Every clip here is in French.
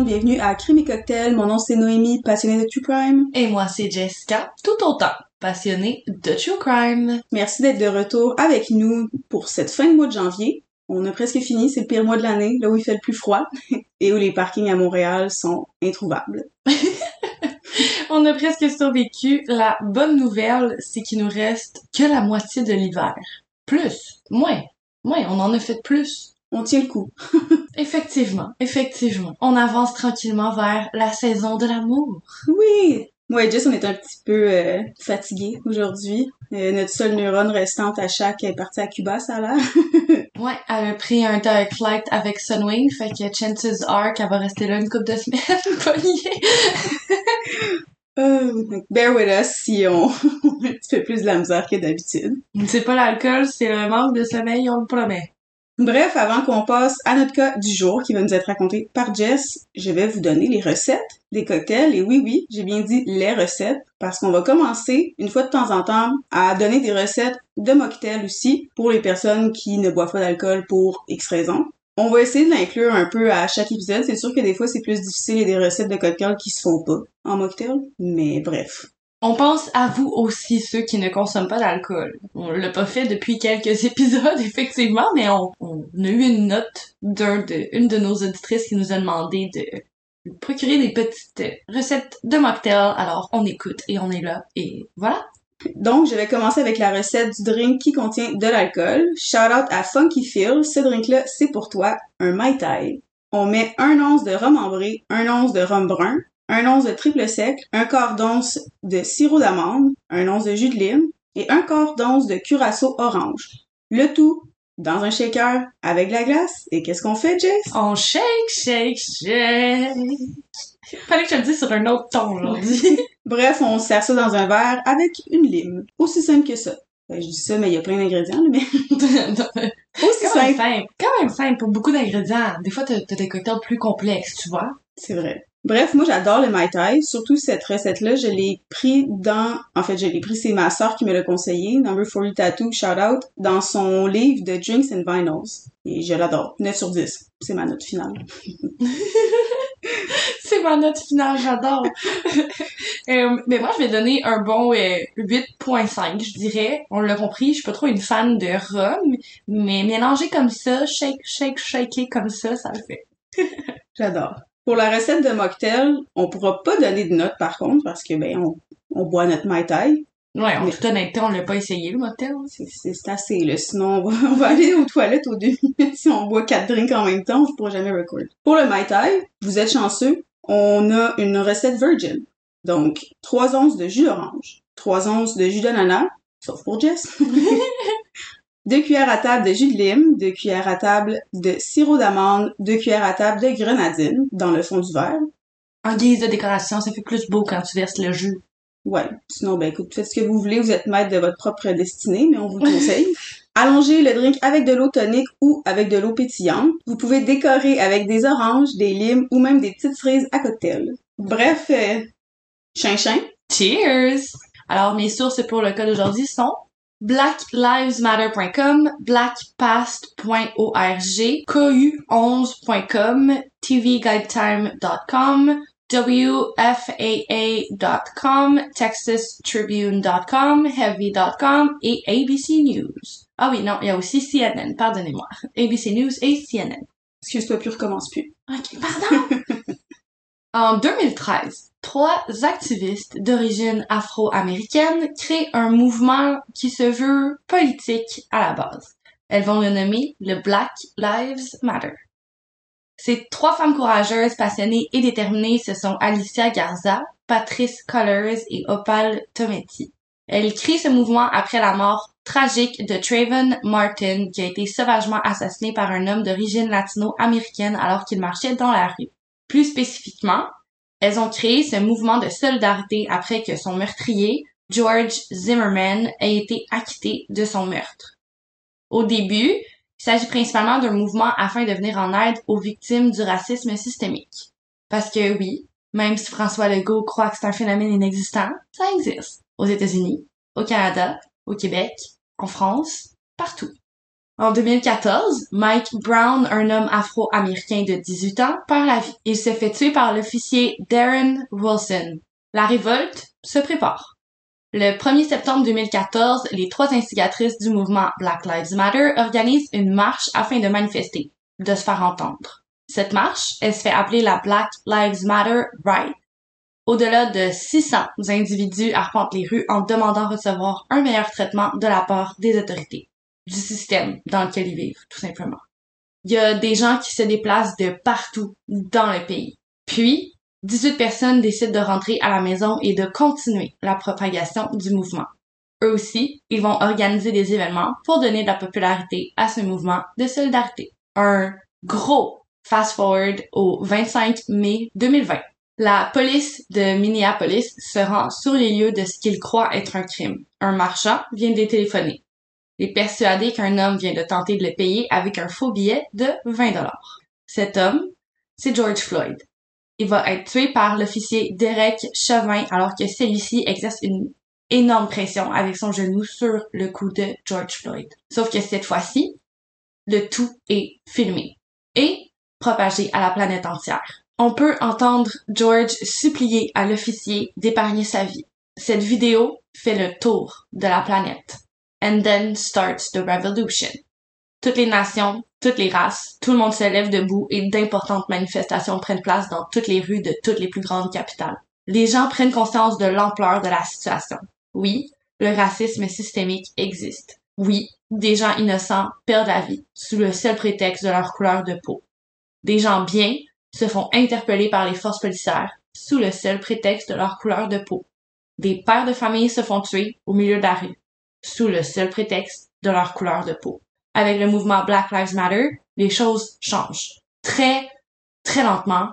Monde, bienvenue à Crime et Cocktail. Mon nom c'est Noémie, passionnée de True Crime. Et moi, c'est Jessica, tout autant passionnée de True Crime. Merci d'être de retour avec nous pour cette fin de mois de janvier. On a presque fini, c'est le pire mois de l'année, là où il fait le plus froid et où les parkings à Montréal sont introuvables. On a presque survécu. La bonne nouvelle, c'est qu'il nous reste que la moitié de l'hiver. Plus, moins, moins, on en a fait plus. On tient le coup. Effectivement, effectivement. On avance tranquillement vers la saison de l'amour. Oui! Moi et Jess, on est un petit peu euh, fatigués aujourd'hui. Euh, notre seule neurone restante à chaque est partie à Cuba, ça a l'air. Ouais, elle a pris un direct flight avec Sunwing, fait que chances are qu'elle va rester là une couple de semaines, pognée. Euh, bear with us si on, on a un petit peu plus de la misère que d'habitude. C'est pas l'alcool, c'est le manque de sommeil, on le promet. Bref, avant qu'on passe à notre cas du jour qui va nous être raconté par Jess, je vais vous donner les recettes des cocktails. Et oui, oui, j'ai bien dit les recettes parce qu'on va commencer une fois de temps en temps à donner des recettes de mocktails aussi pour les personnes qui ne boivent pas d'alcool pour X raisons. On va essayer de l'inclure un peu à chaque épisode. C'est sûr que des fois c'est plus difficile et des recettes de cocktails qui se font pas en mocktail, mais bref. On pense à vous aussi, ceux qui ne consomment pas d'alcool. On l'a pas fait depuis quelques épisodes, effectivement, mais on, a eu une note d'un de, nos auditrices qui nous a demandé de procurer des petites recettes de mocktail. Alors, on écoute et on est là. Et voilà. Donc, je vais commencer avec la recette du drink qui contient de l'alcool. Shout out à Funky Phil. Ce drink-là, c'est pour toi, un Mai Tai. On met un once de rhum ambré, un once de rhum brun, un once de triple sec, un quart d'once de sirop d'amande, un once de jus de lime et un quart d'once de curaçao orange. Le tout dans un shaker avec de la glace. Et qu'est-ce qu'on fait, Jess? On shake, shake, shake. Fallait que je le dise sur un autre ton aujourd'hui. Bref, on sert ça dans un verre avec une lime. Aussi simple que ça. Ben, je dis ça, mais il y a plein d'ingrédients, mais aussi quand même simple. simple. Quand même simple pour beaucoup d'ingrédients. Des fois, t'as t'as des cocktails plus complexes, tu vois. C'est vrai. Bref, moi j'adore le Mai Tai, surtout cette recette-là, je l'ai pris dans, en fait je l'ai pris, c'est ma sœur qui me l'a conseillé, Number 40 Tattoo, shout out, dans son livre de Drinks and Vinyls. Et je l'adore. 9 sur 10. C'est ma note finale. C'est ma note finale, j'adore. Euh, mais moi, je vais donner un bon euh, 8.5, je dirais. On l'a compris, je suis pas trop une fan de rhum, mais mélanger comme ça, shake, shake, shaker comme ça, ça le fait. J'adore. Pour la recette de mocktail, on pourra pas donner de notes par contre, parce que ben on, on boit notre Mai Tai. Ouais, en Mais- toute honnêteté, on l'a pas essayé, le. C'est- C'est c'est assez, là. Sinon, on va, on va aller aux toilettes au début. si on boit quatre drinks en même temps, on pourra jamais record. Pour le Mai Tai, vous êtes chanceux, on a une recette virgin. Donc, 3 onces de jus d'orange, 3 onces de jus d'ananas, sauf pour Jess. 2 cuillères à table de jus de lime, 2 cuillères à table de sirop d'amande, 2 cuillères à table de grenadine dans le fond du verre. En guise de décoration, ça fait plus beau quand tu verses le jus. Ouais. Sinon, ben écoute, faites ce que vous voulez, vous êtes maître de votre propre destinée, mais on vous le conseille. Allongez le drink avec de l'eau tonique ou avec de l'eau pétillante. Vous pouvez décorer avec des oranges, des limes ou même des petites cerises à cocktail. Bref, euh, chin-chin. Cheers! Alors, mes sources pour le cas d'aujourd'hui sont blacklivesmatter.com, blackpast.org, KU11.com, tvguidetime.com, WFAA.com, TexasTribune.com, Heavy.com et ABC News. Ah oui, non, il y a aussi CNN, pardonnez-moi. ABC News et CNN. Excuse-toi, plus recommence plus. Ok, pardon! en 2013, trois activistes d'origine afro-américaine créent un mouvement qui se veut politique à la base. Elles vont le nommer le Black Lives Matter. Ces trois femmes courageuses, passionnées et déterminées, ce sont Alicia Garza, Patrice Collers et Opal Tometi. Elles créent ce mouvement après la mort tragique de Trayvon Martin, qui a été sauvagement assassiné par un homme d'origine latino-américaine alors qu'il marchait dans la rue. Plus spécifiquement, elles ont créé ce mouvement de solidarité après que son meurtrier, George Zimmerman, ait été acquitté de son meurtre. Au début, il s'agit principalement d'un mouvement afin de venir en aide aux victimes du racisme systémique. Parce que oui, même si François Legault croit que c'est un phénomène inexistant, ça existe. Aux États-Unis, au Canada, au Québec, en France, partout. En 2014, Mike Brown, un homme afro-américain de 18 ans, perd la vie. Il se fait tuer par l'officier Darren Wilson. La révolte se prépare. Le 1er septembre 2014, les trois instigatrices du mouvement Black Lives Matter organisent une marche afin de manifester, de se faire entendre. Cette marche, elle se fait appeler la Black Lives Matter Ride. Au-delà de 600 individus arpentent les rues en demandant recevoir un meilleur traitement de la part des autorités, du système dans lequel ils vivent, tout simplement. Il y a des gens qui se déplacent de partout dans le pays. Puis, 18 personnes décident de rentrer à la maison et de continuer la propagation du mouvement. Eux aussi, ils vont organiser des événements pour donner de la popularité à ce mouvement de solidarité. Un gros fast-forward au 25 mai 2020. La police de Minneapolis se rend sur les lieux de ce qu'ils croient être un crime. Un marchand vient de les téléphoner. Est persuadé qu'un homme vient de tenter de le payer avec un faux billet de 20 dollars. Cet homme, c'est George Floyd. Il va être tué par l'officier Derek Chauvin alors que celui-ci exerce une énorme pression avec son genou sur le cou de George Floyd. Sauf que cette fois-ci, le tout est filmé et propagé à la planète entière. On peut entendre George supplier à l'officier d'épargner sa vie. Cette vidéo fait le tour de la planète. And then starts the revolution. Toutes les nations, toutes les races, tout le monde se lève debout et d'importantes manifestations prennent place dans toutes les rues de toutes les plus grandes capitales. Les gens prennent conscience de l'ampleur de la situation. Oui, le racisme systémique existe. Oui, des gens innocents perdent la vie sous le seul prétexte de leur couleur de peau. Des gens bien se font interpeller par les forces policières sous le seul prétexte de leur couleur de peau. Des pères de famille se font tuer au milieu de la rue sous le seul prétexte de leur couleur de peau avec le mouvement Black Lives Matter, les choses changent. Très, très lentement,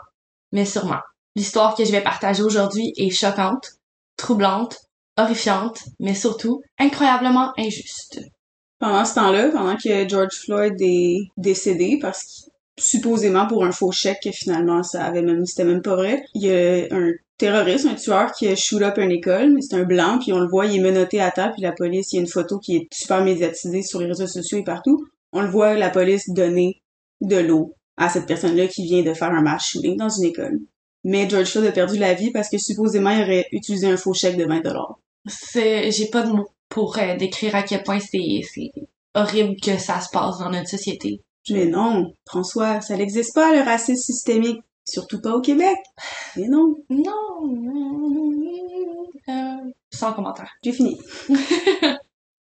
mais sûrement. L'histoire que je vais partager aujourd'hui est choquante, troublante, horrifiante, mais surtout incroyablement injuste. Pendant ce temps-là, pendant que George Floyd est décédé parce que supposément pour un faux chèque que finalement ça avait même c'était même pas vrai, il y a un terroriste, un tueur qui a shoot up une école, mais c'est un blanc, puis on le voit, il est menotté à terre, puis la police, il y a une photo qui est super médiatisée sur les réseaux sociaux et partout. On le voit, la police donner de l'eau à cette personne-là qui vient de faire un mass shooting dans une école. Mais George Floyd a perdu la vie parce que supposément il aurait utilisé un faux chèque de 20 dollars. C'est, j'ai pas de mots pour euh, décrire à quel point c'est, c'est horrible que ça se passe dans notre société. Mais non, François, ça n'existe pas le racisme systémique. Surtout pas au Québec. Mais non. Non. Euh, sans commentaire. J'ai fini.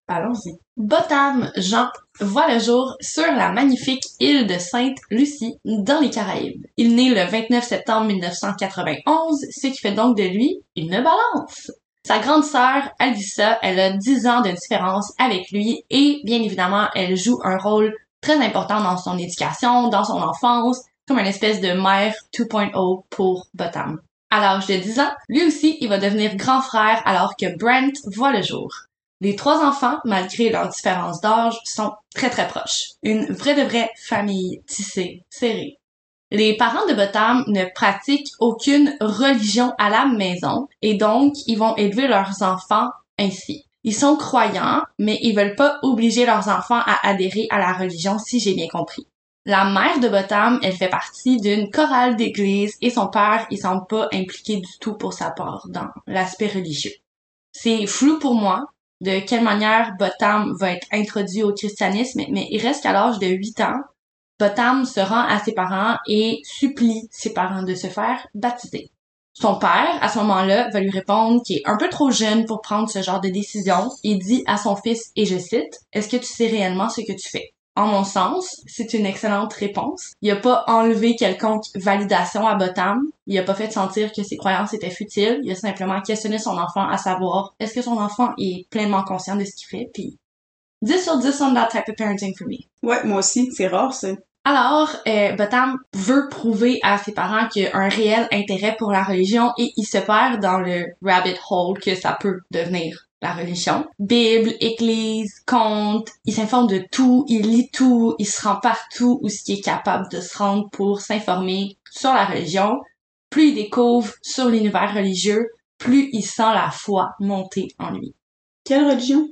Allons-y. Botham Jean voit le jour sur la magnifique île de Sainte-Lucie dans les Caraïbes. Il naît le 29 septembre 1991, ce qui fait donc de lui une balance. Sa grande sœur, Alissa, elle a 10 ans de différence avec lui et bien évidemment, elle joue un rôle très important dans son éducation, dans son enfance, comme une espèce de mère 2.0 pour Botham. À l'âge de 10 ans, lui aussi, il va devenir grand frère alors que Brent voit le jour. Les trois enfants, malgré leur différence d'âge, sont très très proches. Une vraie de vraie famille tissée, serrée. Les parents de Botham ne pratiquent aucune religion à la maison et donc ils vont élever leurs enfants ainsi. Ils sont croyants, mais ils veulent pas obliger leurs enfants à adhérer à la religion si j'ai bien compris. La mère de Botham, elle fait partie d'une chorale d'église et son père, il semble pas impliqué du tout pour sa part dans l'aspect religieux. C'est flou pour moi de quelle manière Botham va être introduit au christianisme, mais il reste qu'à l'âge de 8 ans, Botham se rend à ses parents et supplie ses parents de se faire baptiser. Son père, à ce moment-là, va lui répondre qu'il est un peu trop jeune pour prendre ce genre de décision et dit à son fils, et je cite, Est-ce que tu sais réellement ce que tu fais? En mon sens, c'est une excellente réponse. Il a pas enlevé quelconque validation à Botham. Il a pas fait sentir que ses croyances étaient futiles. Il a simplement questionné son enfant à savoir est-ce que son enfant est pleinement conscient de ce qu'il fait? Puis 10 sur 10 on that type of parenting for me. Ouais, moi aussi. C'est rare, ça. Alors, euh, veut prouver à ses parents qu'il y a un réel intérêt pour la religion et il se perd dans le rabbit hole que ça peut devenir la religion. Bible, église, conte, il s'informe de tout, il lit tout, il se rend partout où ce qui est capable de se rendre pour s'informer sur la religion. Plus il découvre sur l'univers religieux, plus il sent la foi monter en lui. Quelle religion?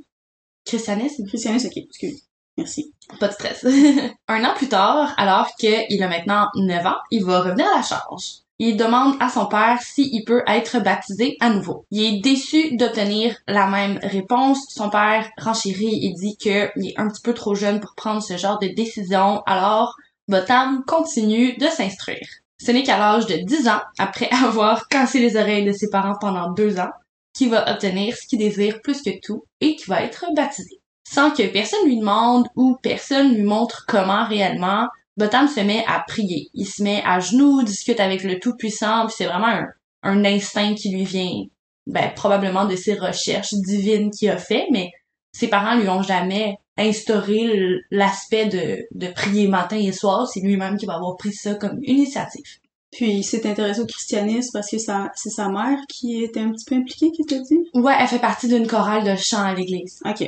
Christianisme? Christianisme, ok, excuse. Merci. Pas de stress. un an plus tard, alors qu'il a maintenant 9 ans, il va revenir à la charge. Il demande à son père s'il peut être baptisé à nouveau. Il est déçu d'obtenir la même réponse. Son père renchérit et dit qu'il est un petit peu trop jeune pour prendre ce genre de décision. Alors, Botam continue de s'instruire. Ce n'est qu'à l'âge de 10 ans, après avoir cassé les oreilles de ses parents pendant deux ans, qu'il va obtenir ce qu'il désire plus que tout et qu'il va être baptisé. Sans que personne lui demande ou personne lui montre comment réellement, Botam se met à prier. Il se met à genoux, discute avec le Tout-Puissant, puis c'est vraiment un, un, instinct qui lui vient, ben, probablement de ses recherches divines qu'il a fait, mais ses parents lui ont jamais instauré l'aspect de, de prier matin et soir. C'est lui-même qui va avoir pris ça comme initiative. Puis il s'est intéressé au christianisme parce que c'est sa mère qui était un petit peu impliquée, qui t'a dit? Ouais, elle fait partie d'une chorale de chant à l'église. OK.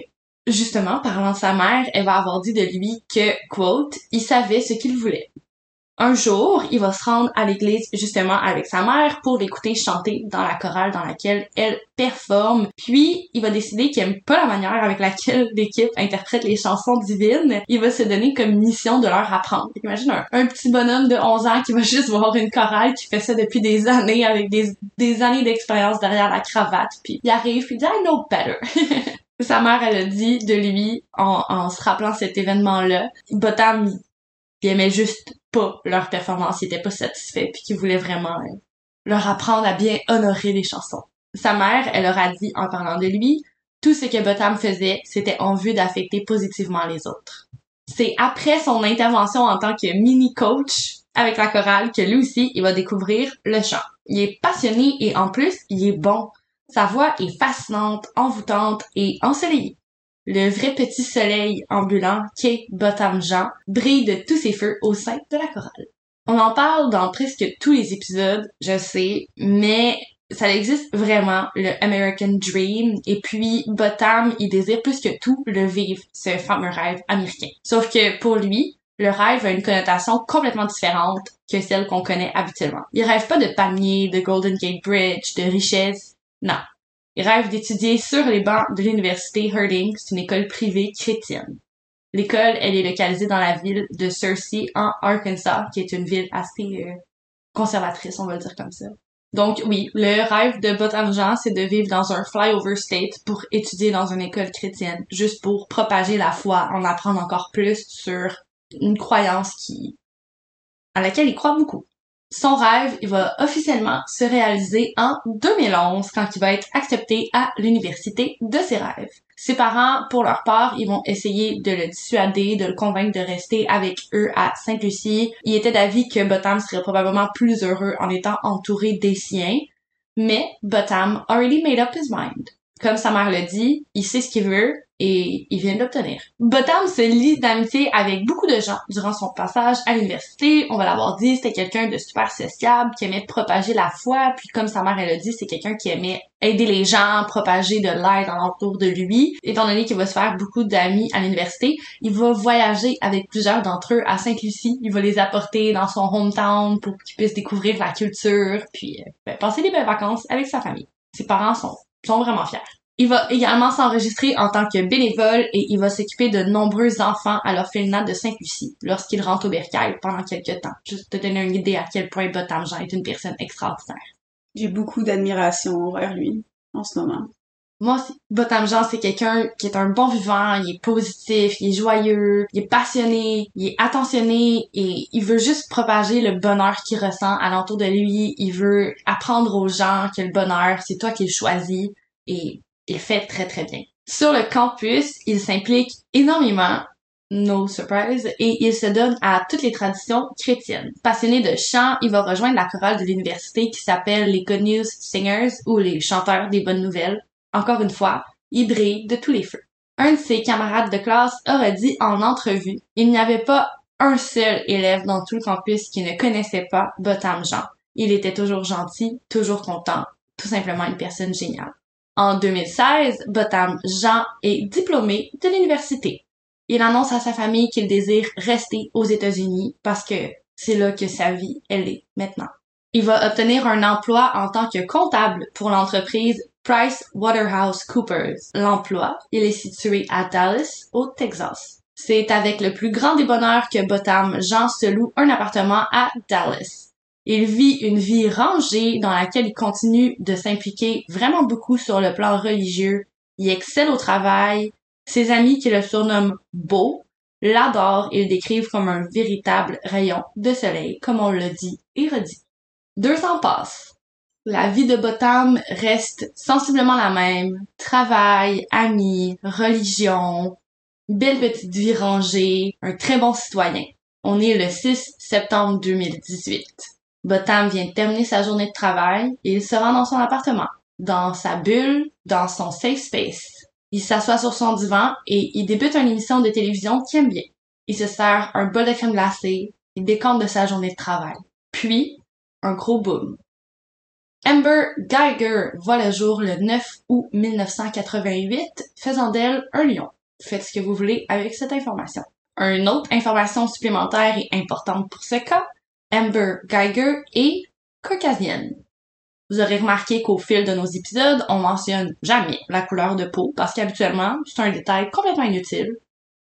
Justement, parlant de sa mère, elle va avoir dit de lui que, quote, il savait ce qu'il voulait. Un jour, il va se rendre à l'église justement avec sa mère pour l'écouter chanter dans la chorale dans laquelle elle performe. Puis, il va décider qu'il aime pas la manière avec laquelle l'équipe interprète les chansons divines. Il va se donner comme mission de leur apprendre. Imagine un, petit bonhomme de 11 ans qui va juste voir une chorale qui fait ça depuis des années avec des, des années d'expérience derrière la cravate. Puis, il arrive puis il dit I know better. Sa mère, elle a dit de lui, en, se rappelant cet événement-là, Botam, il aimait juste pas leur performance, il était pas satisfait, puis qu'il voulait vraiment euh, leur apprendre à bien honorer les chansons. Sa mère, elle leur a dit, en parlant de lui, tout ce que Botam faisait, c'était en vue d'affecter positivement les autres. C'est après son intervention en tant que mini-coach avec la chorale que lui aussi, il va découvrir le chant. Il est passionné et en plus, il est bon. Sa voix est fascinante, envoûtante et ensoleillée. Le vrai petit soleil ambulant qu'est Botam Jean brille de tous ses feux au sein de la chorale. On en parle dans presque tous les épisodes, je sais, mais ça existe vraiment, le American Dream, et puis Botam, il désire plus que tout le vivre, ce fameux rêve américain. Sauf que pour lui, le rêve a une connotation complètement différente que celle qu'on connaît habituellement. Il rêve pas de palmiers, de Golden Gate Bridge, de richesse, non. Il rêve d'étudier sur les bancs de l'université Herding, c'est une école privée chrétienne. L'école, elle est localisée dans la ville de Searcy, en Arkansas, qui est une ville assez euh, conservatrice, on va le dire comme ça. Donc oui, le rêve de Botan Jean, c'est de vivre dans un flyover state pour étudier dans une école chrétienne, juste pour propager la foi, en apprendre encore plus sur une croyance qui à laquelle il croit beaucoup. Son rêve, il va officiellement se réaliser en 2011 quand il va être accepté à l'université de ses rêves. Ses parents, pour leur part, ils vont essayer de le dissuader, de le convaincre de rester avec eux à Sainte-Lucie. Il était d'avis que Botham serait probablement plus heureux en étant entouré des siens. Mais Botham already made up his mind. Comme sa mère le dit, il sait ce qu'il veut, et il vient d'obtenir. Botham se lie d'amitié avec beaucoup de gens durant son passage à l'université. On va l'avoir dit, c'était quelqu'un de super sociable, qui aimait propager la foi, puis comme sa mère elle a dit, c'est quelqu'un qui aimait aider les gens, propager de l'aide alentour de lui. Étant donné qu'il va se faire beaucoup d'amis à l'université, il va voyager avec plusieurs d'entre eux à Sainte-Lucie. Il va les apporter dans son hometown pour qu'ils puissent découvrir la culture, puis euh, ben, passer des belles vacances avec sa famille. Ses parents sont, sont vraiment fiers. Il va également s'enregistrer en tant que bénévole et il va s'occuper de nombreux enfants à l'orphelinat de Sainte-Lucie lorsqu'il rentre au bercail pendant quelques temps. Juste te donner une idée à quel point Botam Jean est une personne extraordinaire. J'ai beaucoup d'admiration envers lui en ce moment. Moi aussi. Botam Jean, c'est quelqu'un qui est un bon vivant, il est positif, il est joyeux, il est passionné, il est attentionné et il veut juste propager le bonheur qu'il ressent alentour de lui. Il veut apprendre aux gens que le bonheur, c'est toi qui le choisis et il fait très très bien. Sur le campus, il s'implique énormément, no surprise, et il se donne à toutes les traditions chrétiennes. Passionné de chant, il va rejoindre la chorale de l'université qui s'appelle les Good News Singers ou les chanteurs des bonnes nouvelles. Encore une fois, il brille de tous les feux. Un de ses camarades de classe aurait dit en entrevue, il n'y avait pas un seul élève dans tout le campus qui ne connaissait pas Botam Jean. Il était toujours gentil, toujours content, tout simplement une personne géniale. En 2016, Botam Jean est diplômé de l'université. Il annonce à sa famille qu'il désire rester aux États-Unis parce que c'est là que sa vie, elle est maintenant. Il va obtenir un emploi en tant que comptable pour l'entreprise Price Waterhouse Coopers. L'emploi, il est situé à Dallas, au Texas. C'est avec le plus grand des bonheurs que Botham Jean se loue un appartement à Dallas. Il vit une vie rangée dans laquelle il continue de s'impliquer vraiment beaucoup sur le plan religieux. Il excelle au travail. Ses amis qui le surnomment Beau l'adorent et le décrivent comme un véritable rayon de soleil, comme on l'a dit et redit. Deux ans passent. La vie de Botham reste sensiblement la même. Travail, amis, religion, belle petite vie rangée, un très bon citoyen. On est le 6 septembre 2018. Botham vient terminer sa journée de travail et il se rend dans son appartement, dans sa bulle, dans son safe space. Il s'assoit sur son divan et il débute une émission de télévision qu'il aime bien. Il se sert un bol de crème glacée, il décompte de sa journée de travail. Puis, un gros boom. Amber Geiger voit le jour le 9 août 1988, faisant d'elle un lion. Faites ce que vous voulez avec cette information. Une autre information supplémentaire et importante pour ce cas, Amber Geiger est caucasienne. Vous aurez remarqué qu'au fil de nos épisodes, on mentionne jamais la couleur de peau parce qu'habituellement, c'est un détail complètement inutile.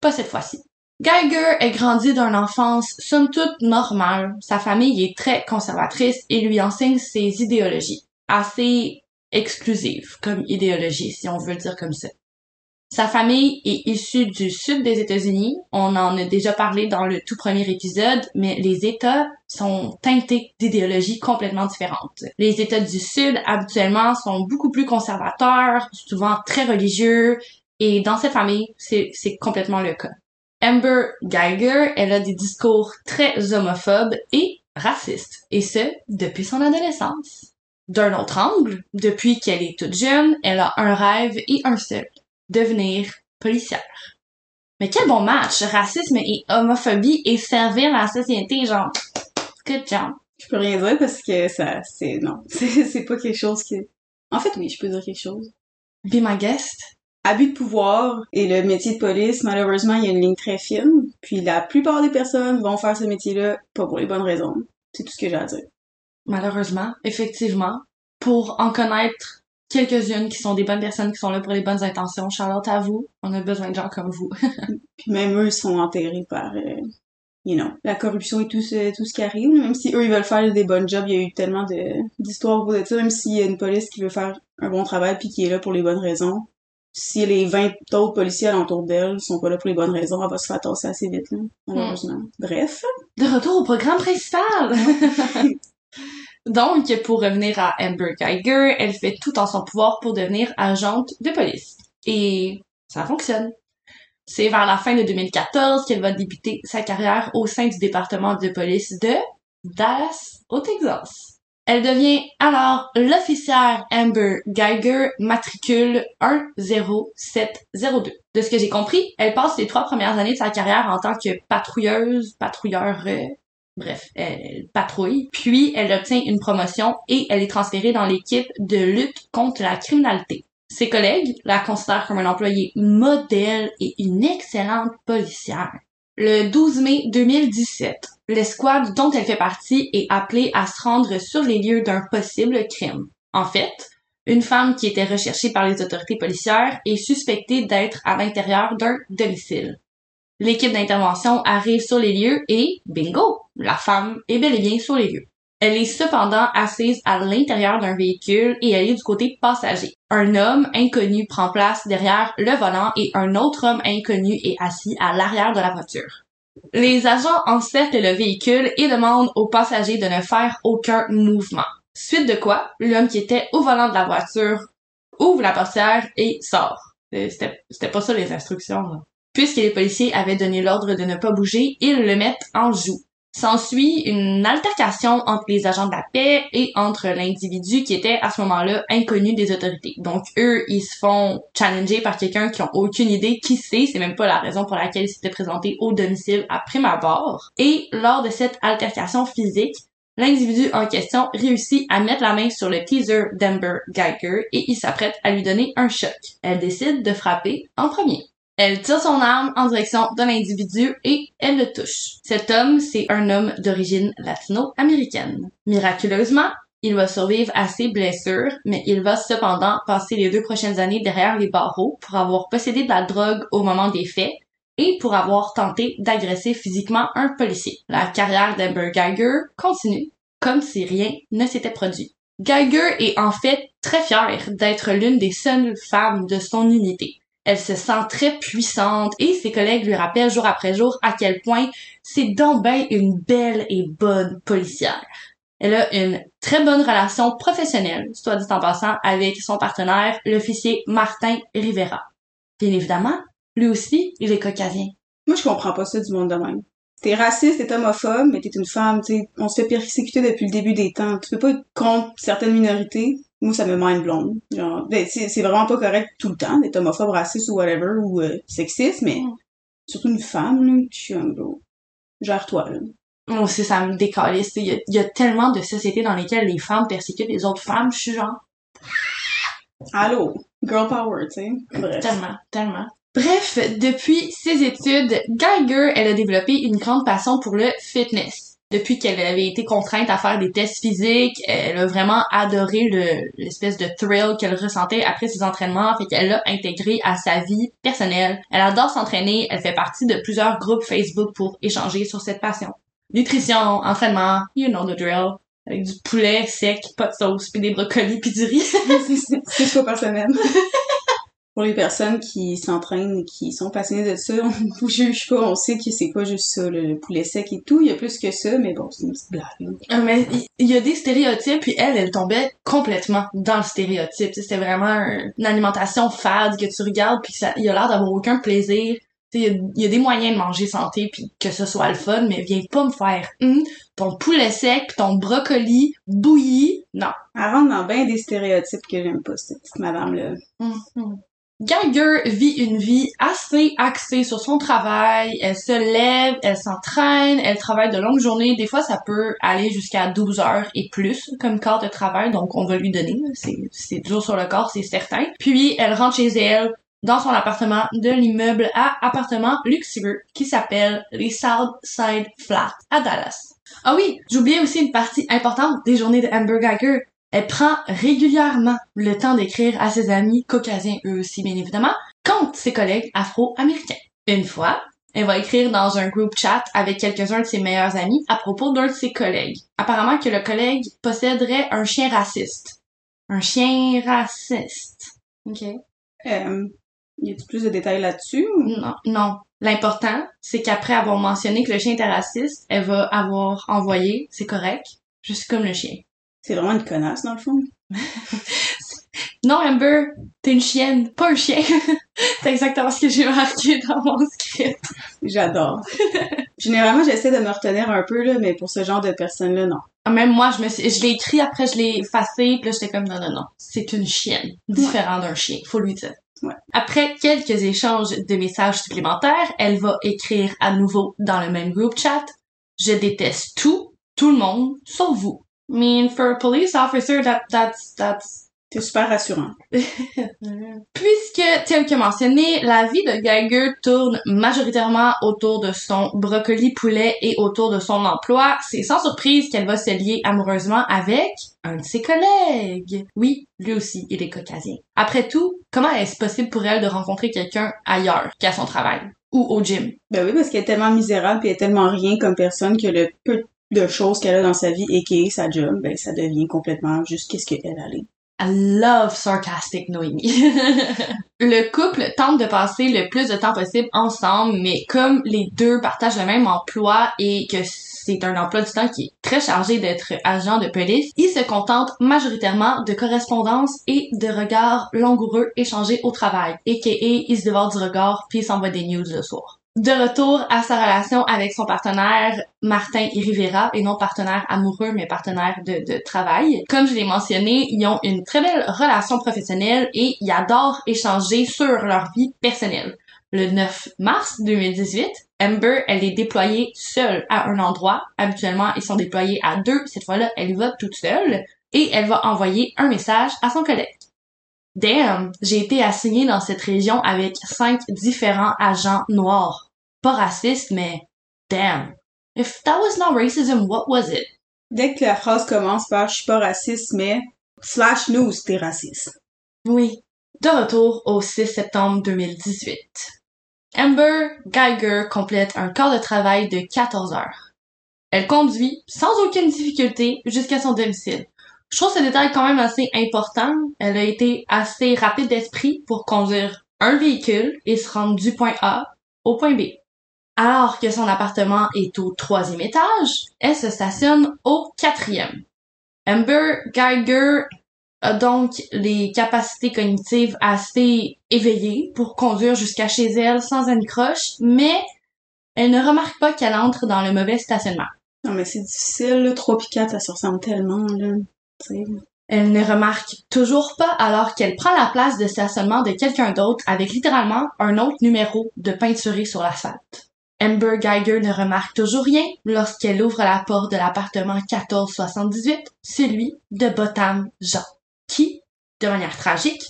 Pas cette fois-ci. Geiger est grandi d'une enfance somme toute normale. Sa famille est très conservatrice et lui enseigne ses idéologies. Assez exclusives comme idéologie, si on veut dire comme ça. Sa famille est issue du sud des États-Unis. On en a déjà parlé dans le tout premier épisode, mais les États sont teintés d'idéologies complètement différentes. Les États du sud, habituellement, sont beaucoup plus conservateurs, souvent très religieux, et dans cette famille, c'est complètement le cas. Amber Geiger, elle a des discours très homophobes et racistes, et ce, depuis son adolescence. D'un autre angle, depuis qu'elle est toute jeune, elle a un rêve et un seul, devenir policière. Mais quel bon match, racisme et homophobie et servir la société, genre, good job. Je peux rien dire parce que ça, c'est, non, c'est pas quelque chose qui... En fait, oui, je peux dire quelque chose. Be my guest. Abus de pouvoir et le métier de police, malheureusement, il y a une ligne très fine. Puis la plupart des personnes vont faire ce métier-là pas pour les bonnes raisons. C'est tout ce que j'ai à dire. Malheureusement, effectivement, pour en connaître quelques-unes qui sont des bonnes personnes qui sont là pour les bonnes intentions. Charlotte, à vous, on a besoin de gens comme vous. Puis même eux sont enterrés par, euh, you know, la corruption et tout ce, tout ce qui arrive. Même si eux, ils veulent faire des bonnes jobs, il y a eu tellement d'histoires pour ça. Même s'il y a une police qui veut faire un bon travail puis qui est là pour les bonnes raisons, si les 20 autres policiers alentour d'elle sont pas là pour les bonnes raisons, elle va se faire tasser assez vite, là, malheureusement. Hmm. Bref. De retour au programme principal! Donc, pour revenir à Amber Geiger, elle fait tout en son pouvoir pour devenir agente de police. Et ça fonctionne. C'est vers la fin de 2014 qu'elle va débuter sa carrière au sein du département de police de Dallas, au Texas. Elle devient alors l'officière Amber Geiger matricule 10702. De ce que j'ai compris, elle passe les trois premières années de sa carrière en tant que patrouilleuse, patrouilleur bref, elle patrouille, puis elle obtient une promotion et elle est transférée dans l'équipe de lutte contre la criminalité. Ses collègues la considèrent comme un employé modèle et une excellente policière. Le 12 mai 2017, l'escouade dont elle fait partie est appelée à se rendre sur les lieux d'un possible crime. En fait, une femme qui était recherchée par les autorités policières est suspectée d'être à l'intérieur d'un domicile. L'équipe d'intervention arrive sur les lieux et, bingo, la femme est bel et bien sur les lieux. Elle est cependant assise à l'intérieur d'un véhicule et elle est du côté passager. Un homme inconnu prend place derrière le volant et un autre homme inconnu est assis à l'arrière de la voiture. Les agents encerclent le véhicule et demandent aux passagers de ne faire aucun mouvement. Suite de quoi, l'homme qui était au volant de la voiture ouvre la portière et sort. Euh, c'était pas ça les instructions. Là. Puisque les policiers avaient donné l'ordre de ne pas bouger, ils le mettent en joue. S'ensuit une altercation entre les agents de la paix et entre l'individu qui était à ce moment-là inconnu des autorités. Donc eux, ils se font challenger par quelqu'un qui ont aucune idée qui c'est, c'est même pas la raison pour laquelle ils s'étaient présentés au domicile ma abord. Et lors de cette altercation physique, l'individu en question réussit à mettre la main sur le teaser d'Amber Geiger et il s'apprête à lui donner un choc. Elle décide de frapper en premier. Elle tire son arme en direction de l'individu et elle le touche. Cet homme, c'est un homme d'origine latino-américaine. Miraculeusement, il va survivre à ses blessures, mais il va cependant passer les deux prochaines années derrière les barreaux pour avoir possédé de la drogue au moment des faits et pour avoir tenté d'agresser physiquement un policier. La carrière d'Amber Geiger continue comme si rien ne s'était produit. Geiger est en fait très fière d'être l'une des seules femmes de son unité. Elle se sent très puissante et ses collègues lui rappellent jour après jour à quel point c'est donc ben une belle et bonne policière. Elle a une très bonne relation professionnelle, soit dit en passant, avec son partenaire, l'officier Martin Rivera. Bien évidemment, lui aussi, il est caucasien. Moi, je comprends pas ça du monde de même. T'es raciste, t'es homophobe, mais t'es une femme, tu on se fait persécuter depuis le début des temps. Tu peux pas être contre certaines minorités. Moi, ça me mind blonde. Genre, ben, c'est vraiment pas correct tout le temps d'être homophobe, raciste ou whatever, ou euh, sexiste, mais mm. surtout une femme, là, je suis un gros. Gère-toi, là. Moi aussi, ça me décalisse. Il y, y a tellement de sociétés dans lesquelles les femmes persécutent les autres femmes, je suis genre... Allô? Girl power, tu sais. Tellement, tellement. Bref, depuis ses études, Geiger, elle a développé une grande passion pour le fitness. Depuis qu'elle avait été contrainte à faire des tests physiques, elle a vraiment adoré l'espèce de thrill qu'elle ressentait après ses entraînements, fait qu'elle l'a intégré à sa vie personnelle. Elle adore s'entraîner, elle fait partie de plusieurs groupes Facebook pour échanger sur cette passion. Nutrition, entraînement, you know the drill. Avec du poulet sec, pas de sauce, puis des brocolis, puis du riz. C'est fois par semaine. pour les personnes qui s'entraînent et qui sont passionnées de ça, on ne juge pas, on sait que c'est pas juste ça, le poulet sec et tout, il y a plus que ça, mais bon, c'est une petite blague. Ah, mais il y a des stéréotypes, puis elle, elle tombait complètement dans le stéréotype. C'était vraiment une alimentation fade que tu regardes, puis ça, il a l'air d'avoir aucun plaisir. Il y, a des moyens de manger santé puis que ce soit le fun, mais viens pas me faire hum, ton poulet sec pis ton brocoli bouilli. Non. Elle rentre dans bien des stéréotypes que j'aime pas, cette petite madame-là. Hum, hum. Geiger vit une vie assez axée sur son travail. Elle se lève, elle s'entraîne, elle travaille de longues journées. Des fois, ça peut aller jusqu'à 12 heures et plus comme corps de travail, donc on va lui donner. C'est dur sur le corps, c'est certain. Puis, elle rentre chez elle dans son appartement de l'immeuble à appartement luxueux qui s'appelle les Southside Flat à Dallas. Ah oui, j'oubliais aussi une partie importante des journées de Amber Geiger. Elle prend régulièrement le temps d'écrire à ses amis caucasiens, eux aussi bien évidemment, contre ses collègues afro-américains. Une fois, elle va écrire dans un group chat avec quelques-uns de ses meilleurs amis à propos d'un de ses collègues. Apparemment que le collègue posséderait un chien raciste. Un chien raciste. OK. Euh, y a plus de détails là-dessus? Non, non. L'important, c'est qu'après avoir mentionné que le chien était raciste, elle va avoir envoyé, c'est correct, juste comme le chien. C'est vraiment une connasse, dans le fond. non, Amber, t'es une chienne, pas un chien. c'est exactement ce que j'ai marqué dans mon script. J'adore. Généralement, j'essaie de me retenir un peu, là, mais pour ce genre de personnes-là, non. Ah, même moi, je me suis, je l'ai écrit, après je l'ai effacé, puis là, j'étais comme, non, non, non. C'est une chienne. Différent d'un chien, faut lui dire. Après quelques échanges de messages supplémentaires, elle va écrire à nouveau dans le même groupe chat Je déteste tout, tout le monde, sauf vous. I mean, for a police officer, that, that's, that's c'est super rassurant. Puisque, tel que mentionné, la vie de Geiger tourne majoritairement autour de son brocoli poulet et autour de son emploi, c'est sans surprise qu'elle va se lier amoureusement avec un de ses collègues. Oui, lui aussi, il est caucasien. Après tout, comment est-ce possible pour elle de rencontrer quelqu'un ailleurs qu'à son travail? Ou au gym? Ben oui, parce qu'elle est tellement misérable et elle est tellement rien comme personne que le peu de choses qu'elle a dans sa vie et qui est sa job, ben ça devient complètement juste qu'est-ce qu'elle a. I love sarcastic Noémie. le couple tente de passer le plus de temps possible ensemble, mais comme les deux partagent le même emploi et que c'est un emploi du temps qui est très chargé d'être agent de police, ils se contentent majoritairement de correspondance et de regards langoureux échangés au travail, a.k.a. ils se dévorent du regard puis ils s'envoient des news le soir de retour à sa relation avec son partenaire Martin Rivera, et non partenaire amoureux, mais partenaire de, de travail. Comme je l'ai mentionné, ils ont une très belle relation professionnelle et ils adorent échanger sur leur vie personnelle. Le 9 mars 2018, Amber, elle est déployée seule à un endroit. Habituellement, ils sont déployés à deux. Cette fois-là, elle va toute seule et elle va envoyer un message à son collègue. Damn, j'ai été assignée dans cette région avec cinq différents agents noirs pas raciste, mais damn. If that was not racism, what was it? Dès que la phrase commence par je suis pas raciste, mais slash news, t'es raciste. Oui. De retour au 6 septembre 2018. Amber Geiger complète un quart de travail de 14 heures. Elle conduit sans aucune difficulté jusqu'à son domicile. Je trouve ce détail quand même assez important. Elle a été assez rapide d'esprit pour conduire un véhicule et se rendre du point A au point B. Alors que son appartement est au troisième étage, elle se stationne au quatrième. Amber Geiger a donc les capacités cognitives assez éveillées pour conduire jusqu'à chez elle sans une croche, mais elle ne remarque pas qu'elle entre dans le mauvais stationnement. Non, mais c'est difficile, là. 3 puis 4, ça se ressemble tellement, là. Elle ne remarque toujours pas alors qu'elle prend la place de stationnement de quelqu'un d'autre avec littéralement un autre numéro de peinturé sur l'asphalte. Amber Geiger ne remarque toujours rien lorsqu'elle ouvre la porte de l'appartement 1478, celui de Botham Jean, qui, de manière tragique,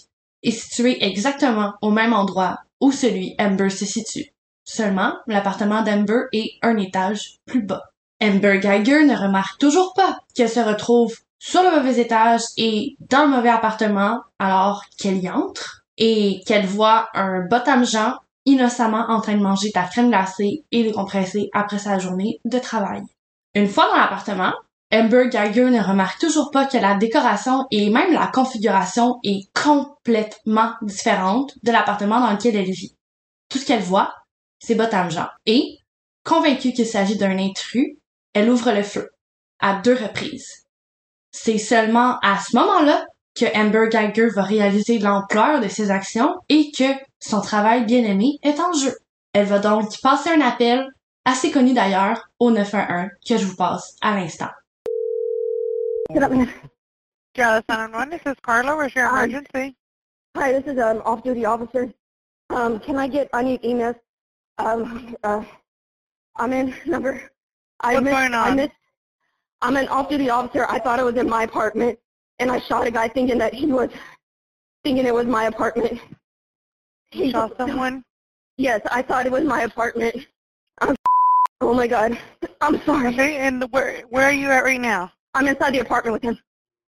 est situé exactement au même endroit où celui Amber se situe. Seulement, l'appartement d'Amber est un étage plus bas. Amber Geiger ne remarque toujours pas qu'elle se retrouve sur le mauvais étage et dans le mauvais appartement alors qu'elle y entre et qu'elle voit un Botham Jean innocemment en train de manger la crème glacée et décompresser après sa journée de travail. Une fois dans l'appartement, Amber Geiger ne remarque toujours pas que la décoration et même la configuration est complètement différente de l'appartement dans lequel elle vit. Tout ce qu'elle voit, c'est Botham Jean. Et, convaincue qu'il s'agit d'un intrus, elle ouvre le feu, à deux reprises. C'est seulement à ce moment-là que Amber Geiger va réaliser l'ampleur de ses actions et que son travail bien-aimé est en jeu. Elle va donc passer un appel, assez connu d'ailleurs, au 911 que je vous passe à l'instant. Get. Dallas 911, this is Carla. Where's your Um, emergency? Hi, this is um off-duty officer. Um, can I get? I need EMS. Um, uh, I'm in number. I What's missed, going I on? missed. I'm an off-duty officer. I thought it was in my apartment, and I shot a guy thinking that he was, thinking it was my apartment. He Saw someone? Yes, I thought it was my apartment. I'm. Oh my God. I'm sorry. Okay, and where where are you at right now? I'm inside the apartment with him.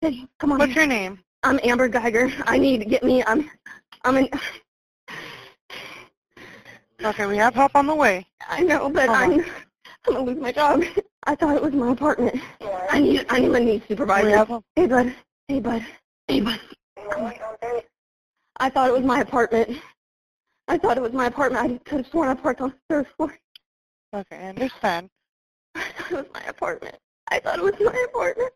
Hey, come on. What's here. your name? I'm Amber Geiger. I need to get me. I'm. I'm in. Okay, we have help on the way. I know, but Hold I'm. I'm gonna lose my job. I thought it was my apartment. I need. I need a new We supervisor. have help. Hey, bud. Hey, bud. Hey, bud. Come on. I thought it was my apartment. I thought it was my apartment. I could have sworn I parked on the third floor. Okay, I understand. I thought it was my apartment. I thought it was my apartment.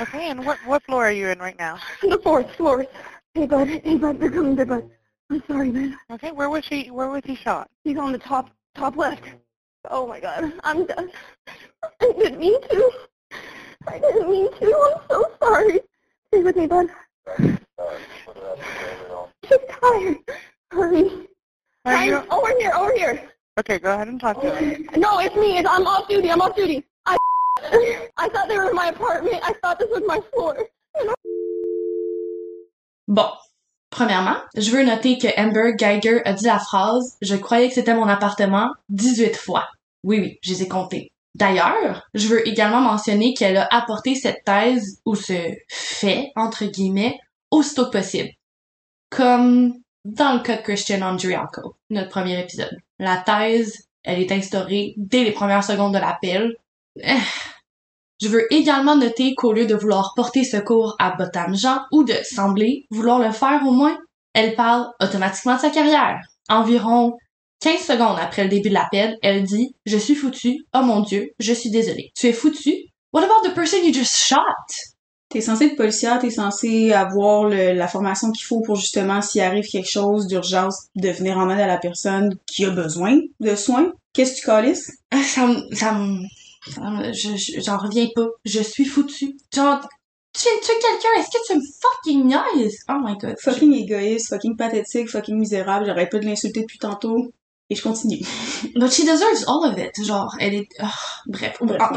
Okay, and what what floor are you in right now? The fourth floor. Hey, bud. Hey, bud. They're coming. They're bud. I'm sorry, man. Okay, where was he where was he shot? He's on the top top left. Oh my god, I'm done. I didn't mean to. I didn't mean to. I'm so sorry. Stay with me, bud. She's tired. Hurry. Are I'm you over here, over here. Okay, go ahead and talk to him. No, it's me. It's, I'm off duty. I'm off duty. I I thought they were in my apartment. I thought this was my floor. Bon. Premièrement, je veux noter que Amber Geiger a dit la phrase « Je croyais que c'était mon appartement » 18 fois. Oui, oui, je les ai comptés. D'ailleurs, je veux également mentionner qu'elle a apporté cette thèse ou ce fait, entre guillemets, aussitôt que possible. Comme dans le cas de Christian Andriaco, notre premier épisode. La thèse, elle est instaurée dès les premières secondes de l'appel. Eh. Je veux également noter qu'au lieu de vouloir porter secours à Botham Jean ou de sembler vouloir le faire au moins, elle parle automatiquement de sa carrière. Environ 15 secondes après le début de l'appel, elle dit « Je suis foutu. Oh mon Dieu, je suis désolée. » Tu es foutu? What about the person you just shot? T'es censé être policière, t'es censé avoir le- la formation qu'il faut pour justement, s'il arrive quelque chose d'urgence, de venir en aide à la personne qui a besoin de soins. Qu'est-ce que tu calisses? Ah, Ça me... Ça me... ça me- je- je- J'en reviens pas. Je suis foutu. Genre, tu viens de tuer quelqu'un, est-ce que tu me fucking niaises? Oh my god. Fucking égoïste, fucking pathétique, fucking misérable, j'arrête pas de l'insulter depuis tantôt. Et je continue. But she deserves all of it. Genre, elle est... ah, bref. Bref, Ah,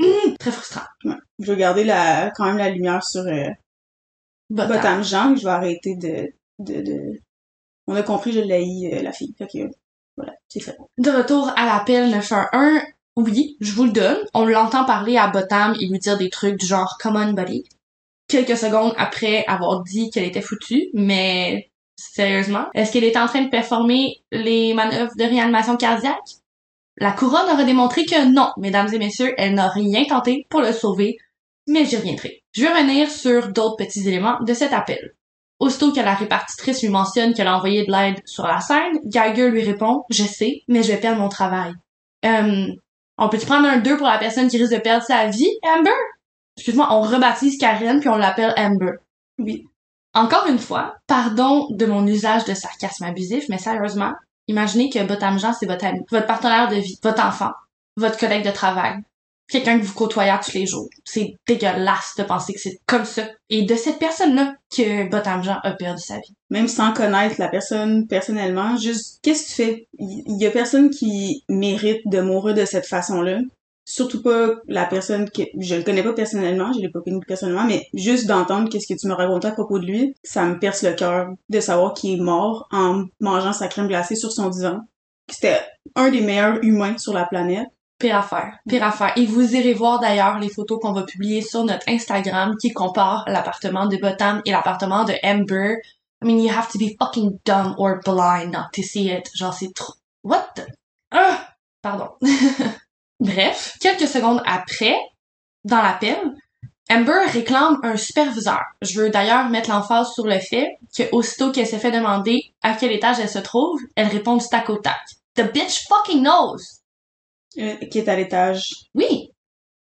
hum, très frustrant. Je vais garder la, quand même la lumière sur euh. Botham Jean, et je vais arrêter de, de, de... On a compris, je l'ai euh, la fille. Fait que, voilà, c'est fait. De retour à l'appel 911, oui, je vous le donne. On l'entend parler à Botham et lui dire des trucs du genre « Come on, buddy ». Quelques secondes après avoir dit qu'elle était foutue, mais Sérieusement? Est-ce qu'elle est en train de performer les manœuvres de réanimation cardiaque? La couronne aurait démontré que non, mesdames et messieurs, elle n'a rien tenté pour le sauver, mais j'y reviendrai. Je vais revenir sur d'autres petits éléments de cet appel. Aussitôt que la répartitrice lui mentionne qu'elle a envoyé de l'aide sur la scène, Geiger lui répond « Je sais, mais je vais perdre mon travail. Euh, on peut-tu prendre un 2 pour la personne qui risque de perdre sa vie, Amber? Excuse-moi, on rebaptise Karen puis on l'appelle Amber. Oui. Encore une fois, pardon de mon usage de sarcasme abusif, mais sérieusement, imaginez que Botam Jean, c'est votre ami, votre partenaire de vie, votre enfant, votre collègue de travail, quelqu'un que vous côtoyez tous les jours. C'est dégueulasse de penser que c'est comme ça. Et de cette personne-là que Botam Jean a perdu sa vie. Même sans connaître la personne personnellement, juste, qu'est-ce que tu fais? Il y a personne qui mérite de mourir de cette façon-là. Surtout pas la personne que je le connais pas personnellement, je l'ai pas connu personnellement, mais juste d'entendre qu'est-ce que tu me racontais à propos de lui, ça me perce le cœur de savoir qu'il est mort en mangeant sa crème glacée sur son divan. C'était un des meilleurs humains sur la planète. Pire affaire, pire affaire. Et vous irez voir d'ailleurs les photos qu'on va publier sur notre Instagram qui comparent l'appartement de Botam et l'appartement de Amber. I mean, you have to be fucking dumb or blind not to see it. Genre, c'est trop... What. Ah! Pardon. Bref, quelques secondes après, dans l'appel, Amber réclame un superviseur. Je veux d'ailleurs mettre l'emphase sur le fait que aussitôt qu'elle s'est fait demander à quel étage elle se trouve, elle répond du tac au tac. The bitch fucking knows! Euh, qui est à l'étage, Oui,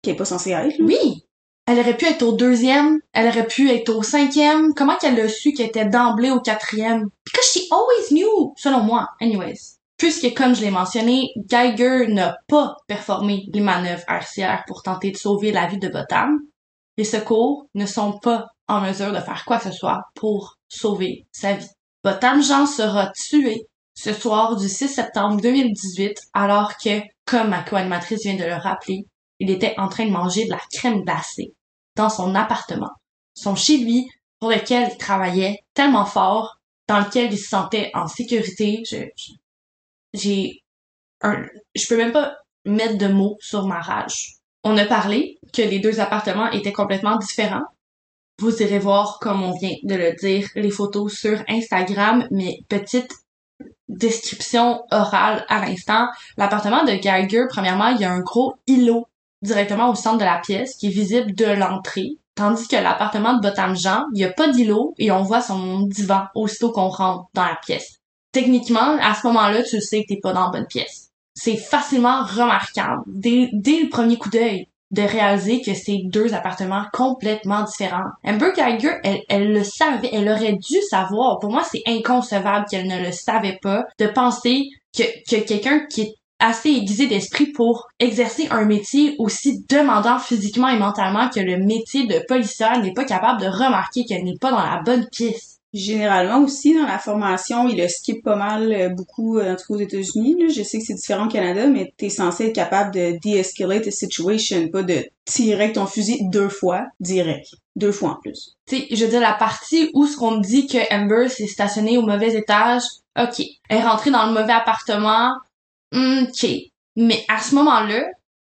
qui est pas censé être, là. oui! Elle aurait pu être au deuxième, elle aurait pu être au cinquième. Comment qu'elle a su qu'elle était d'emblée au quatrième? Because she always knew, selon moi. Anyways. Puisque, comme je l'ai mentionné, Geiger n'a pas performé les manœuvres RCR pour tenter de sauver la vie de Botham, les secours ne sont pas en mesure de faire quoi que ce soit pour sauver sa vie. Botham Jean sera tué ce soir du 6 septembre 2018 alors que, comme ma co-animatrice vient de le rappeler, il était en train de manger de la crème glacée dans son appartement, son chez lui pour lequel il travaillait tellement fort, dans lequel il se sentait en sécurité. J'ai un, je peux même pas mettre de mots sur ma rage. On a parlé que les deux appartements étaient complètement différents. Vous irez voir, comme on vient de le dire, les photos sur Instagram, mais petite description orale à l'instant. L'appartement de Geiger, premièrement, il y a un gros îlot directement au centre de la pièce qui est visible de l'entrée. Tandis que l'appartement de Botam Jean, il y a pas d'îlot et on voit son divan aussitôt qu'on rentre dans la pièce. Techniquement, à ce moment-là, tu sais que t'es pas dans la bonne pièce. C'est facilement remarquable dès, le premier coup d'œil de réaliser que c'est deux appartements complètement différents. Amber Geiger, elle, elle le savait, elle aurait dû savoir. Pour moi, c'est inconcevable qu'elle ne le savait pas de penser que, que quelqu'un qui est assez aiguisé d'esprit pour exercer un métier aussi demandant physiquement et mentalement que le métier de policière n'est pas capable de remarquer qu'elle n'est pas dans la bonne pièce. Généralement aussi, dans la formation, il le skip pas mal euh, beaucoup, euh, en tout cas aux États-Unis. Je sais que c'est différent au Canada, mais t'es censé être capable de de-escalate a situation, pas de tirer ton fusil deux fois, direct. Deux fois en plus. Tu sais, je veux dire, la partie où ce qu'on me dit que Amber s'est stationnée au mauvais étage, ok. Elle est rentrée dans le mauvais appartement, ok. Mais à ce moment-là,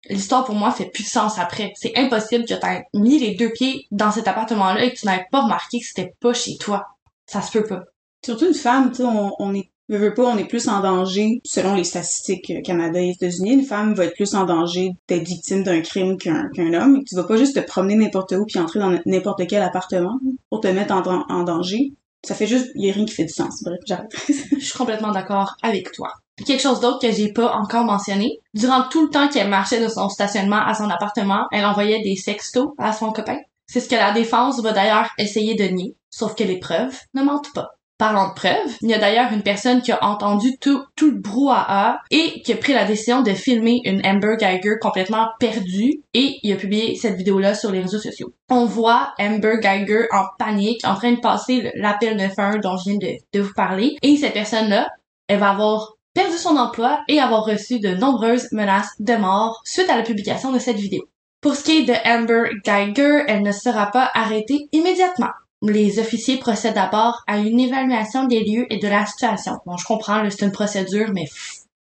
l'histoire pour moi fait plus de sens après. C'est impossible que t'aies mis les deux pieds dans cet appartement-là et que tu n'avais pas remarqué que c'était pas chez toi. Ça se peut pas. Surtout une femme, tu sais, on, est veut, veut pas, on est plus en danger, selon les statistiques euh, Canada et États-Unis, une femme va être plus en danger d'être victime d'un crime qu'un homme. Tu vas pas juste te promener n'importe où puis entrer dans n'importe quel appartement pour te mettre en, dan- en danger. Ça fait juste, y a rien qui fait du sens. Bref, j'arrête. Je suis complètement d'accord avec toi. Quelque chose d'autre que j'ai pas encore mentionné. Durant tout le temps qu'elle marchait de son stationnement à son appartement, elle envoyait des sextos à son copain. C'est ce que la défense va d'ailleurs essayer de nier, sauf que les preuves ne mentent pas. Parlant de preuves, il y a d'ailleurs une personne qui a entendu tout, tout le brouhaha et qui a pris la décision de filmer une Amber Geiger complètement perdue et il a publié cette vidéo-là sur les réseaux sociaux. On voit Amber Geiger en panique, en train de passer l'appel 91 dont je viens de, de vous parler et cette personne-là, elle va avoir perdu son emploi et avoir reçu de nombreuses menaces de mort suite à la publication de cette vidéo. Pour ce qui est de Amber Geiger, elle ne sera pas arrêtée immédiatement. Les officiers procèdent d'abord à une évaluation des lieux et de la situation. Bon, je comprends, c'est une procédure, mais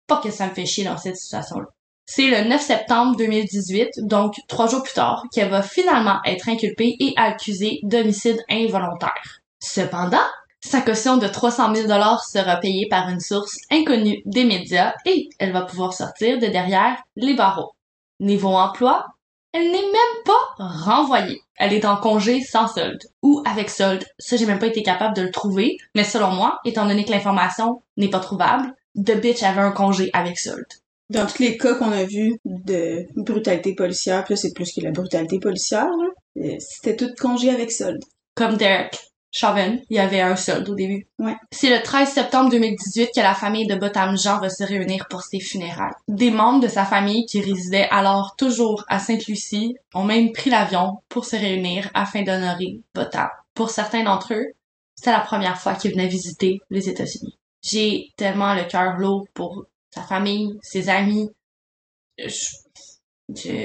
pas que ça me fait chier dans cette situation-là. C'est le 9 septembre 2018, donc trois jours plus tard, qu'elle va finalement être inculpée et accusée d'homicide involontaire. Cependant, Sa caution de 300 000 dollars sera payée par une source inconnue des médias et elle va pouvoir sortir de derrière les barreaux. Niveau emploi, elle n'est même pas renvoyée. Elle est en congé sans solde ou avec solde. Ça, j'ai même pas été capable de le trouver, mais selon moi, étant donné que l'information n'est pas trouvable, The Bitch avait un congé avec solde. Dans tous les cas qu'on a vus de brutalité policière, puis là, c'est plus que la brutalité policière, euh, c'était tout congé avec solde. Comme Derek Chauvin, il y avait un solde au début. Ouais. C'est le 13 septembre 2018 que la famille de Botham Jean va se réunir pour ses funérailles. Des membres de sa famille qui résidaient alors toujours à Sainte-Lucie ont même pris l'avion pour se réunir afin d'honorer Botham. Pour certains d'entre eux, c'était la première fois qu'ils venaient visiter les États-Unis. J'ai tellement le cœur lourd pour sa famille, ses amis. Je-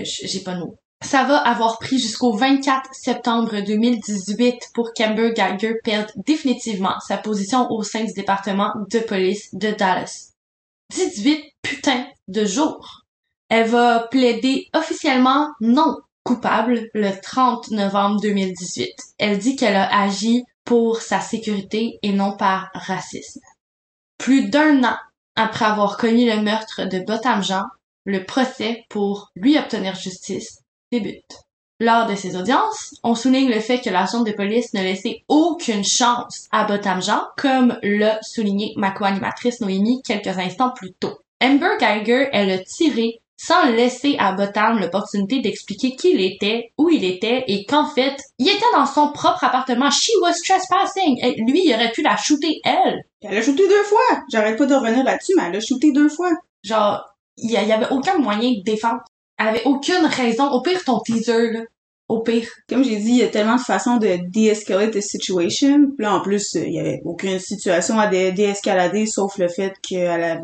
j'ai pas de mots. Ça va avoir pris jusqu'au 24 septembre 2018 pour qu'Amber Geiger perde définitivement sa position au sein du département de police de Dallas. 18 putains de jours. Elle va plaider officiellement non coupable le 30 novembre 2018. Elle dit qu'elle a agi pour sa sécurité et non par racisme. Plus d'un an après avoir connu le meurtre de Botham Jean, le procès pour lui obtenir justice débute. Lors de ces audiences, on souligne le fait que l'agent de police ne laissait aucune chance à Botham Jean, comme l'a souligné ma co-animatrice Noémie quelques instants plus tôt. Amber Geiger, elle a tiré sans laisser à Botham l'opportunité d'expliquer qui il était, où il était, et qu'en fait, il était dans son propre appartement. She was trespassing. Et lui, il aurait pu la shooter, elle. Elle a shooté deux fois! J'arrête pas de revenir là-dessus, mais elle a shooté deux fois. Genre, il y, y avait aucun moyen de défendre. Avait aucune raison. Au pire, ton teaser, là. Au pire. Comme j'ai dit, il y a tellement de façons de de-escalate the situation. Là, en plus, euh, il y avait aucune situation à dé- déescalader, sauf le fait qu'elle a...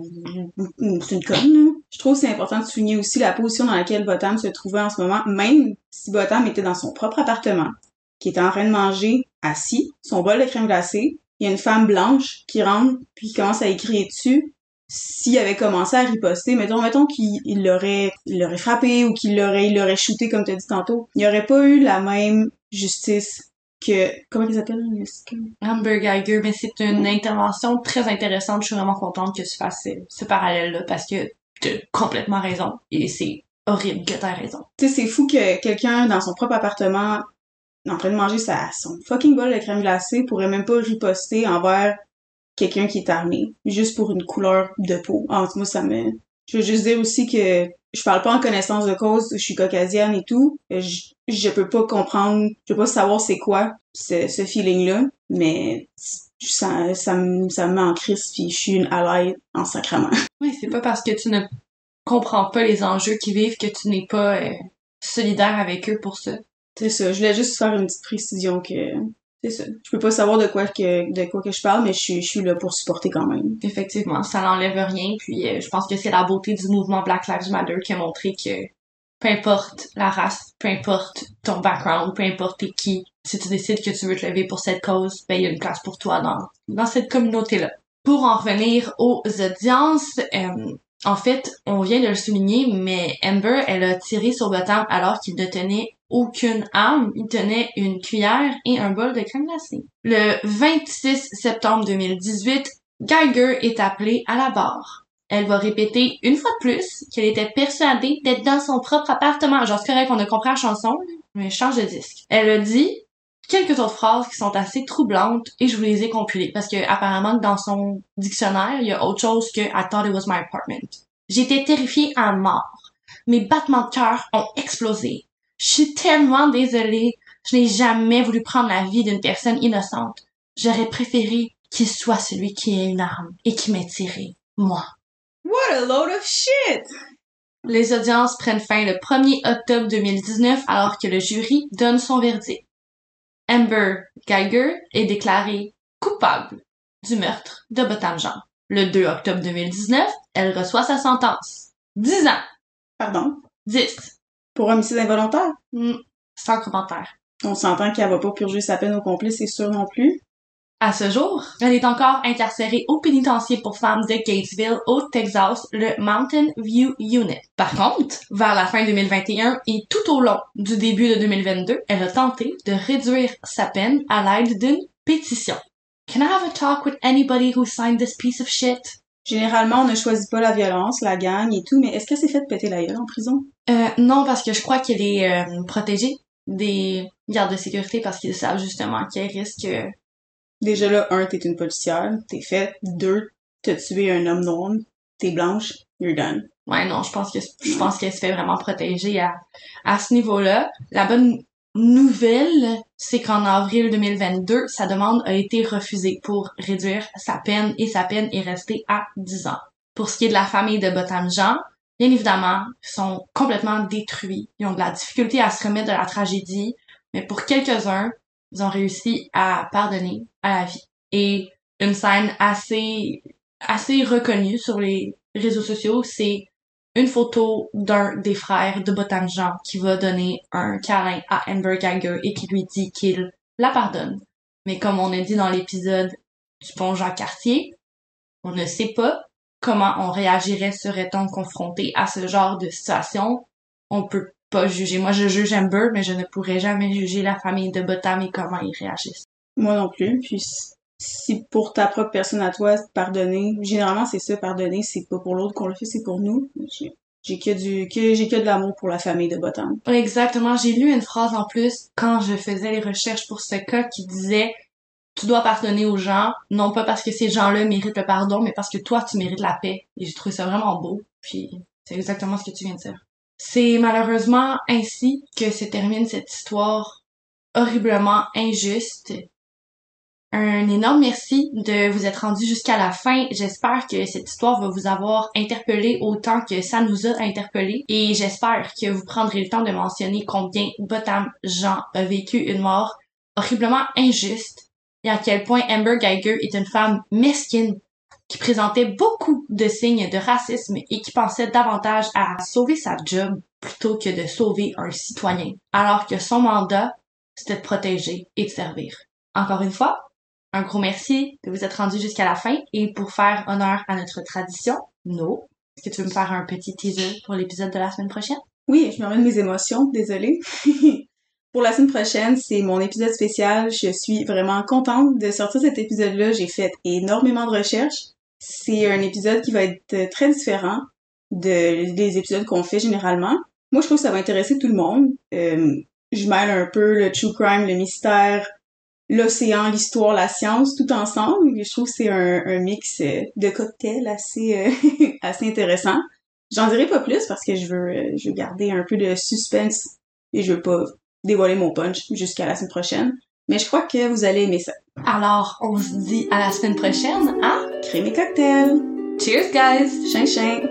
C'est une conne. Je trouve que c'est important de souligner aussi la position dans laquelle Botham se trouvait en ce moment, même si Botham était dans son propre appartement, qui était en train de manger assis, son bol de crème glacée. Il y a une femme blanche qui rentre, puis qui commence à écrire dessus. S'il avait commencé à riposter, mettons, mettons qu'il il l'aurait, il l'aurait frappé ou qu'il l'aurait, il l'aurait shooté comme tu as dit tantôt, il n'y aurait pas eu la même justice que, comment il s'appelle? Amber Geiger, mais c'est une intervention très intéressante. Je suis vraiment contente que tu fasses ce, ce parallèle-là parce que t'as complètement raison. Et c'est horrible que t'as raison. Tu sais, c'est fou que quelqu'un dans son propre appartement, en train de manger sa, son fucking bol de crème glacée, pourrait même pas riposter envers quelqu'un qui est armé, juste pour une couleur de peau. En tout cas, moi, ça me... Je veux juste dire aussi que je parle pas en connaissance de cause, je suis caucasienne et tout. Je, je peux pas comprendre, je peux pas savoir c'est quoi ce, ce feeling-là, mais ça, ça, me, ça me met en crise puis je suis une ally en sacrament. Oui, c'est pas parce que tu ne comprends pas les enjeux qu'ils vivent que tu n'es pas euh, solidaire avec eux pour ça. C'est ça, je voulais juste faire une petite précision que c'est ça. Je peux pas savoir de quoi que de quoi que je parle, mais je suis je suis là pour supporter quand même. Effectivement, ça n'enlève rien. Puis euh, je pense que c'est la beauté du mouvement Black Lives Matter qui a montré que peu importe la race, peu importe ton background, peu importe qui, si tu décides que tu veux te lever pour cette cause, ben il y a une place pour toi dans dans cette communauté-là. Pour en revenir aux audiences, euh, en fait, on vient de le souligner, mais Amber, elle a tiré sur Botham alors qu'il ne tenait aucune arme. Il tenait une cuillère et un bol de crème glacée. Le 26 septembre 2018, Geiger est appelée à la barre. Elle va répéter une fois de plus qu'elle était persuadée d'être dans son propre appartement. Genre, c'est correct, on a compris la chanson, mais change de disque. Elle a dit quelques autres phrases qui sont assez troublantes et je vous les ai compilées parce que apparemment dans son dictionnaire, il y a autre chose que I thought it was my apartment. J'étais terrifiée à mort. Mes battements de cœur ont explosé. Je suis tellement désolée. Je n'ai jamais voulu prendre la vie d'une personne innocente. J'aurais préféré qu'il soit celui qui ait une arme et qui m'ait tiré. Moi. What a load of shit! Les audiences prennent fin le 1er octobre 2019 alors que le jury donne son verdict. Amber Geiger est déclarée coupable du meurtre de Botham Jean. Le 2 octobre 2019, elle reçoit sa sentence. 10 ans. Pardon? 10. Pour homicide involontaire? Hmm, Sans commentaire. On s'entend qu'elle va pas purger sa peine au complet, c'est sûr non plus. À ce jour, elle est encore incarcérée au pénitencier pour femmes de Gatesville, au Texas, le Mountain View Unit. Par contre, vers la fin 2021 et tout au long du début de 2022, elle a tenté de réduire sa peine à l'aide d'une pétition. Can I have a talk with anybody who signed this piece of shit? Généralement, on ne choisit pas la violence, la gang et tout, mais est-ce qu'elle s'est fait péter la gueule en prison? Euh, non, parce que je crois qu'elle est euh, protégée des gardes de sécurité parce qu'ils savent justement qu'elle risque... euh, Déjà là, un, t'es une policière, t'es faite. Deux, t'as tué un homme noir, t'es blanche, you're done. Ouais, non, je pense que je pense qu'elle se fait vraiment protéger à, à ce niveau-là. La bonne nouvelle, c'est qu'en avril 2022, sa demande a été refusée pour réduire sa peine et sa peine est restée à 10 ans. Pour ce qui est de la famille de Botam Jean, bien évidemment, ils sont complètement détruits. Ils ont de la difficulté à se remettre de la tragédie, mais pour quelques-uns, ils ont réussi à pardonner à la vie. Et une scène assez assez reconnue sur les réseaux sociaux, c'est une photo d'un des frères de Botam Jean qui va donner un câlin à Amber Geiger et qui lui dit qu'il la pardonne. Mais comme on a dit dans l'épisode du pont Jean Cartier, on ne sait pas comment on réagirait serait-on confronté à ce genre de situation. On peut pas juger. Moi, je juge Amber, mais je ne pourrais jamais juger la famille de Botam et comment ils réagissent. Moi non plus. Puis si- pour ta propre personne à toi, pardonner, généralement c'est ça, pardonner, c'est pas pour l'autre qu'on le fait, c'est pour nous. J'ai que du, que j'ai que de l'amour pour la famille de Botan. Exactement. J'ai lu une phrase en plus quand je faisais les recherches pour ce cas qui disait tu dois pardonner aux gens, non pas parce que ces gens-là méritent le pardon, mais parce que toi, tu mérites la paix. Et j'ai trouvé ça vraiment beau. Puis c'est exactement ce que tu viens de dire. C'est malheureusement ainsi que se termine cette histoire horriblement injuste. Un énorme merci de vous être rendu jusqu'à la fin. J'espère que cette histoire va vous avoir interpellé autant que ça nous a interpellé. Et j'espère que vous prendrez le temps de mentionner combien Botam Jean a vécu une mort horriblement injuste et à quel point Amber Geiger est une femme mesquine qui présentait beaucoup de signes de racisme et qui pensait davantage à sauver sa job plutôt que de sauver un citoyen, alors que son mandat, c'était de protéger et de servir. Encore une fois, un gros merci de vous être rendu jusqu'à la fin et pour faire honneur à notre tradition, No, est-ce que tu veux me faire un petit teaser pour l'épisode de la semaine prochaine? Oui, je me remets de mes émotions, désolée. Pour la semaine prochaine, c'est mon épisode spécial. Je suis vraiment contente de sortir cet épisode-là. J'ai fait énormément de recherches. C'est un épisode qui va être très différent de, des épisodes qu'on fait généralement. Moi, je trouve que ça va intéresser tout le monde. Euh, je mêle un peu le true crime, le mystère, l'océan, l'histoire, la science, tout ensemble. Et je trouve que c'est un, un mix euh, de cocktails assez, euh, assez intéressant. J'en dirai pas plus parce que je veux, euh, je veux garder un peu de suspense et je veux pas dévoiler mon punch jusqu'à la semaine prochaine. Mais je crois que vous allez aimer ça. Alors, on se dit à la semaine prochaine, hein? Créer mes cocktails! Cheers, guys! Chin chin!